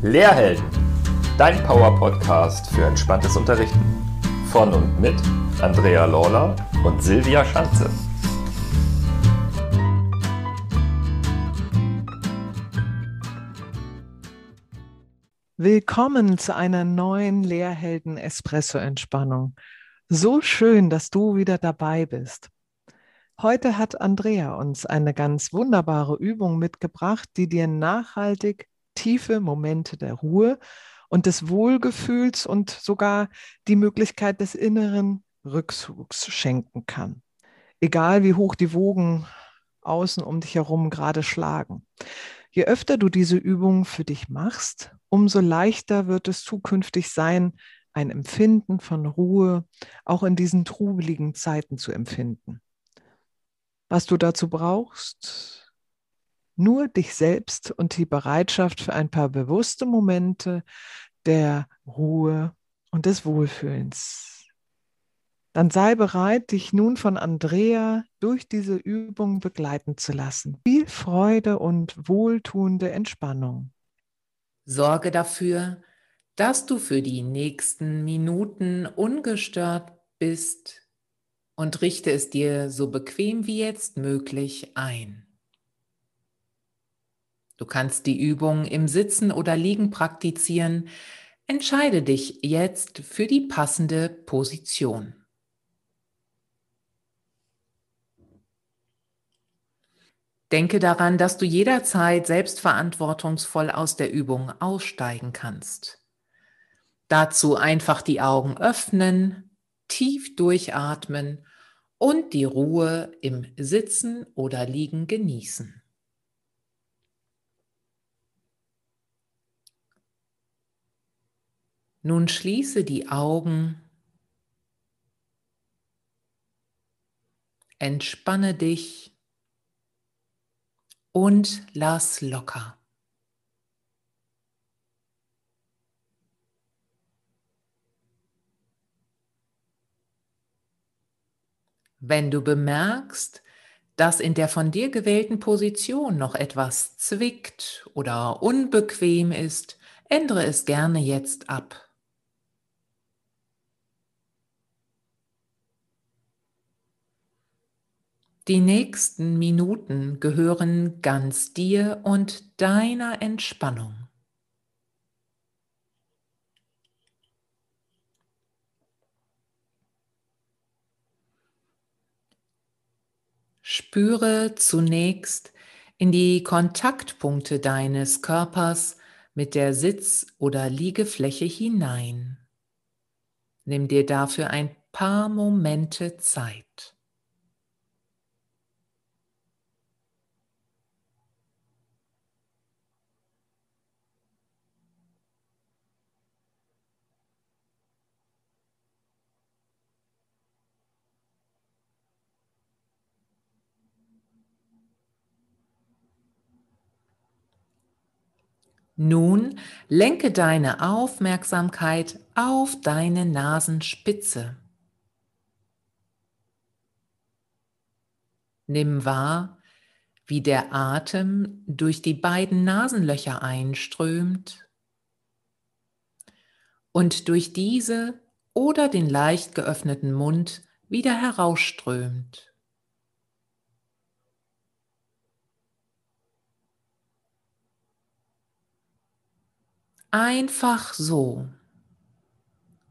Lehrhelden, dein Power-Podcast für entspanntes Unterrichten. Von und mit Andrea Lawler und Silvia Schanze. Willkommen zu einer neuen Lehrhelden Espresso Entspannung. So schön, dass du wieder dabei bist. Heute hat Andrea uns eine ganz wunderbare Übung mitgebracht, die dir nachhaltig tiefe Momente der Ruhe und des Wohlgefühls und sogar die Möglichkeit des inneren Rückzugs schenken kann. Egal wie hoch die Wogen außen um dich herum gerade schlagen. Je öfter du diese Übung für dich machst, umso leichter wird es zukünftig sein, ein Empfinden von Ruhe auch in diesen trubeligen Zeiten zu empfinden. Was du dazu brauchst, nur dich selbst und die Bereitschaft für ein paar bewusste Momente der Ruhe und des Wohlfühlens. Dann sei bereit, dich nun von Andrea durch diese Übung begleiten zu lassen. Viel Freude und wohltuende Entspannung. Sorge dafür, dass du für die nächsten Minuten ungestört bist und richte es dir so bequem wie jetzt möglich ein. Du kannst die Übung im Sitzen oder Liegen praktizieren. Entscheide dich jetzt für die passende Position. Denke daran, dass du jederzeit selbstverantwortungsvoll aus der Übung aussteigen kannst. Dazu einfach die Augen öffnen, tief durchatmen und die Ruhe im Sitzen oder Liegen genießen. Nun schließe die Augen, entspanne dich und lass locker. Wenn du bemerkst, dass in der von dir gewählten Position noch etwas zwickt oder unbequem ist, ändere es gerne jetzt ab. Die nächsten Minuten gehören ganz dir und deiner Entspannung. Spüre zunächst in die Kontaktpunkte deines Körpers mit der Sitz- oder Liegefläche hinein. Nimm dir dafür ein paar Momente Zeit. Nun lenke deine Aufmerksamkeit auf deine Nasenspitze. Nimm wahr, wie der Atem durch die beiden Nasenlöcher einströmt und durch diese oder den leicht geöffneten Mund wieder herausströmt. Einfach so,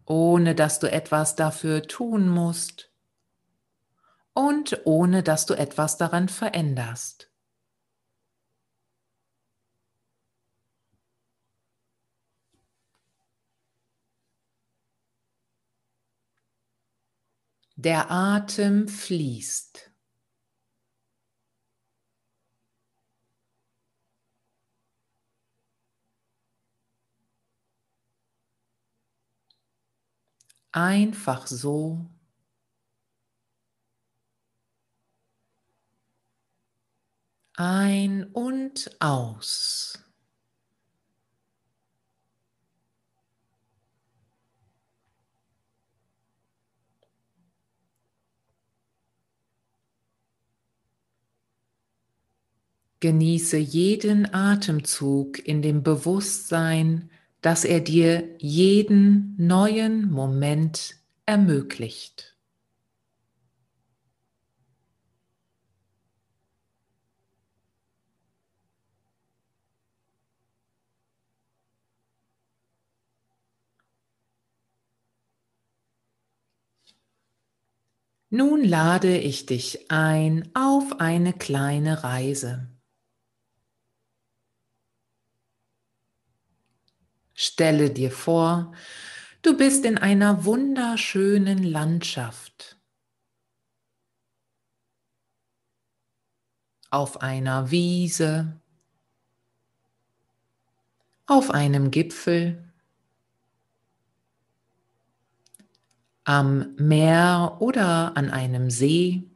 ohne dass du etwas dafür tun musst und ohne dass du etwas daran veränderst. Der Atem fließt. Einfach so. Ein und aus. Genieße jeden Atemzug in dem Bewusstsein, dass er dir jeden neuen Moment ermöglicht. Nun lade ich dich ein auf eine kleine Reise. Stelle dir vor, du bist in einer wunderschönen Landschaft. Auf einer Wiese, auf einem Gipfel, am Meer oder an einem See,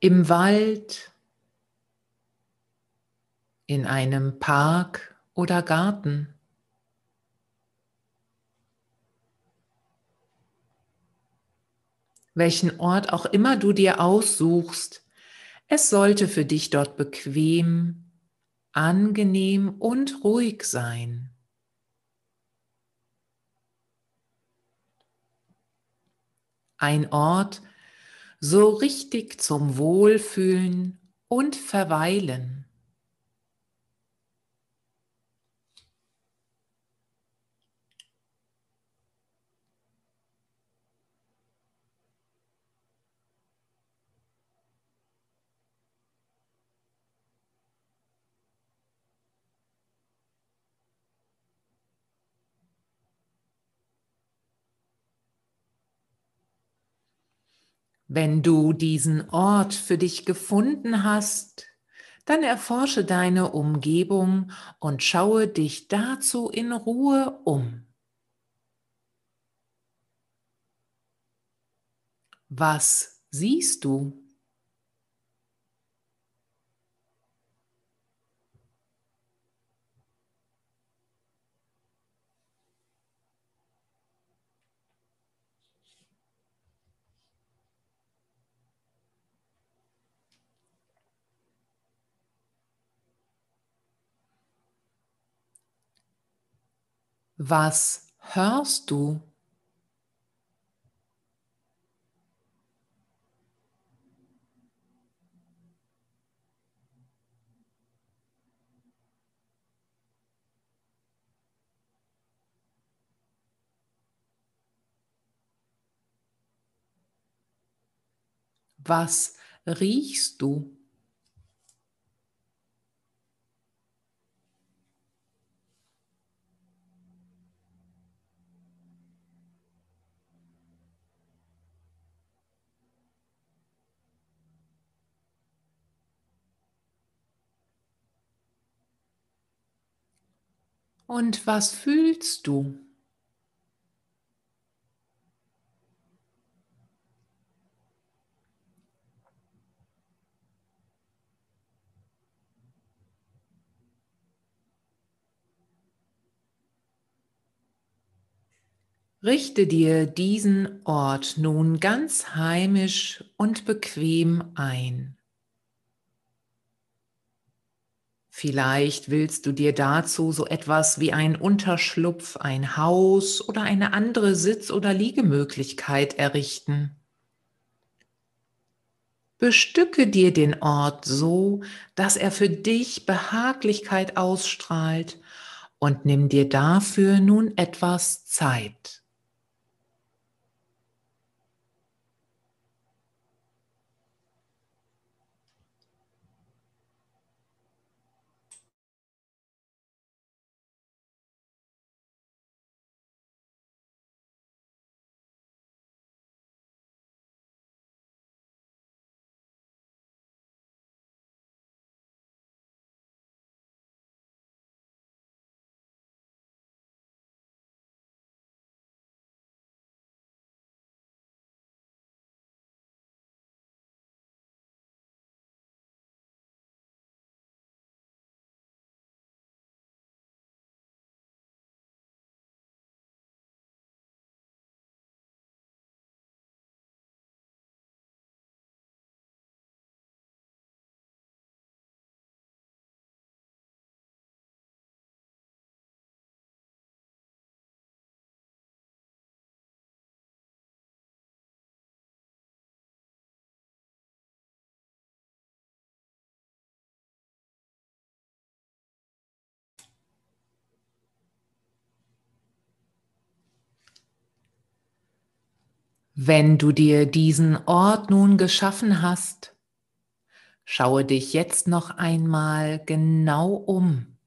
im Wald, in einem Park oder Garten. Welchen Ort auch immer du dir aussuchst, es sollte für dich dort bequem, angenehm und ruhig sein. Ein Ort so richtig zum Wohlfühlen und Verweilen. Wenn du diesen Ort für dich gefunden hast, dann erforsche deine Umgebung und schaue dich dazu in Ruhe um. Was siehst du? Was hörst du? Was riechst du? Und was fühlst du? Richte dir diesen Ort nun ganz heimisch und bequem ein. Vielleicht willst du dir dazu so etwas wie ein Unterschlupf, ein Haus oder eine andere Sitz- oder Liegemöglichkeit errichten. Bestücke dir den Ort so, dass er für dich Behaglichkeit ausstrahlt und nimm dir dafür nun etwas Zeit. Wenn du dir diesen Ort nun geschaffen hast, schaue dich jetzt noch einmal genau um.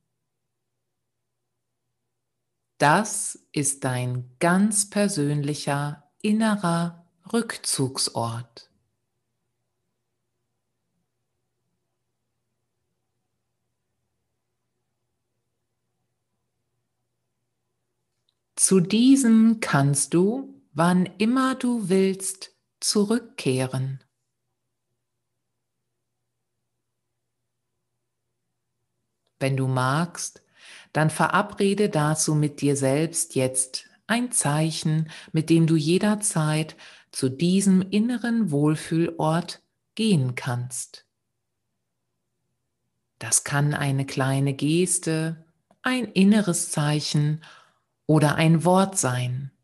Das ist dein ganz persönlicher innerer Rückzugsort. Zu diesem kannst du wann immer du willst, zurückkehren. Wenn du magst, dann verabrede dazu mit dir selbst jetzt ein Zeichen, mit dem du jederzeit zu diesem inneren Wohlfühlort gehen kannst. Das kann eine kleine Geste, ein inneres Zeichen oder ein Wort sein.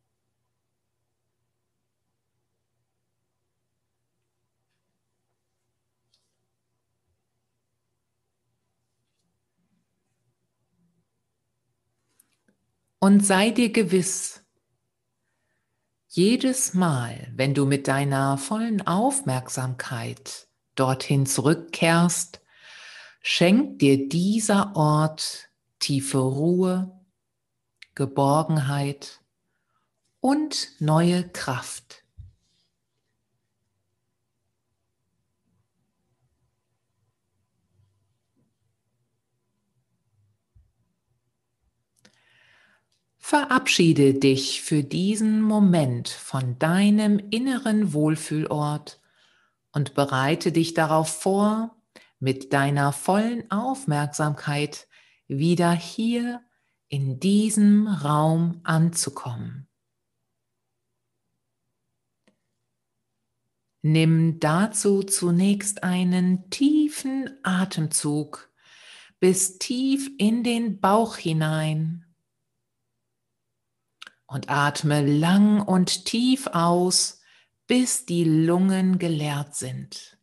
Und sei dir gewiss, jedes Mal, wenn du mit deiner vollen Aufmerksamkeit dorthin zurückkehrst, schenkt dir dieser Ort tiefe Ruhe, Geborgenheit und neue Kraft. Verabschiede dich für diesen Moment von deinem inneren Wohlfühlort und bereite dich darauf vor, mit deiner vollen Aufmerksamkeit wieder hier in diesem Raum anzukommen. Nimm dazu zunächst einen tiefen Atemzug bis tief in den Bauch hinein und atme lang und tief aus, bis die Lungen geleert sind.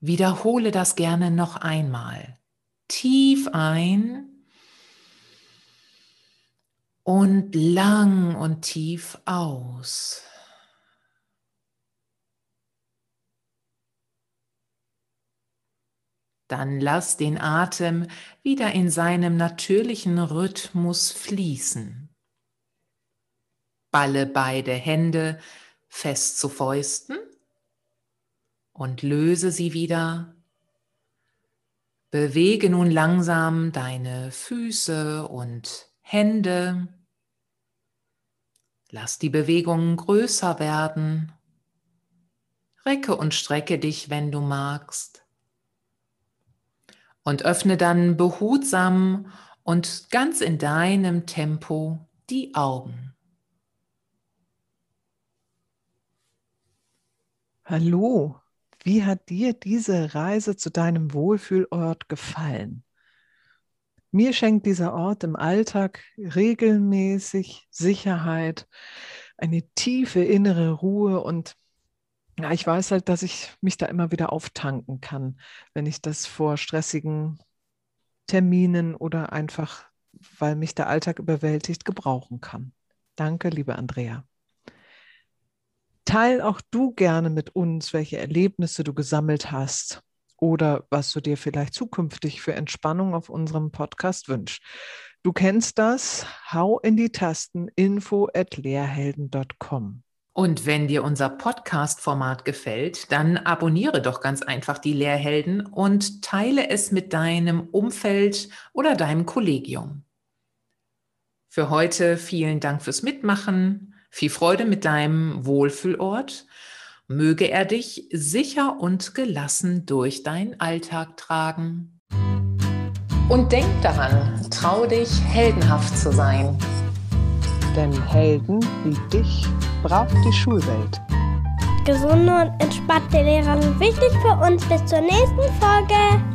Wiederhole das gerne noch einmal. Tief ein und lang und tief aus. Dann lass den Atem wieder in seinem natürlichen Rhythmus fließen. Balle beide Hände fest zu Fäusten und löse sie wieder. Bewege nun langsam deine Füße und Hände. Lass die Bewegungen größer werden. Recke und strecke dich, wenn du magst und öffne dann behutsam und ganz in deinem Tempo die Augen. Hallo, wie hat dir diese Reise zu deinem Wohlfühlort gefallen? Mir schenkt dieser Ort im Alltag regelmäßig Sicherheit, eine tiefe innere Ruhe und ja, ich weiß halt, dass ich mich da immer wieder auftanken kann, wenn ich das vor stressigen Terminen oder einfach, weil mich der Alltag überwältigt, gebrauchen kann. Danke, liebe Andrea. Teil auch du gerne mit uns, welche Erlebnisse du gesammelt hast oder was du dir vielleicht zukünftig für Entspannung auf unserem Podcast wünschst. Du kennst das. Hau in die Tasten info at lehrhelden.com. Und wenn dir unser Podcast-Format gefällt, dann abonniere doch ganz einfach die Lehrhelden und teile es mit deinem Umfeld oder deinem Kollegium. Für heute vielen Dank fürs Mitmachen, viel Freude mit deinem Wohlfühlort. Möge er dich sicher und gelassen durch deinen Alltag tragen. Und denk daran, trau dich, heldenhaft zu sein. Denn Helden wie dich braucht die Schulwelt. Gesunde und entspannte Lehrer sind wichtig für uns. Bis zur nächsten Folge.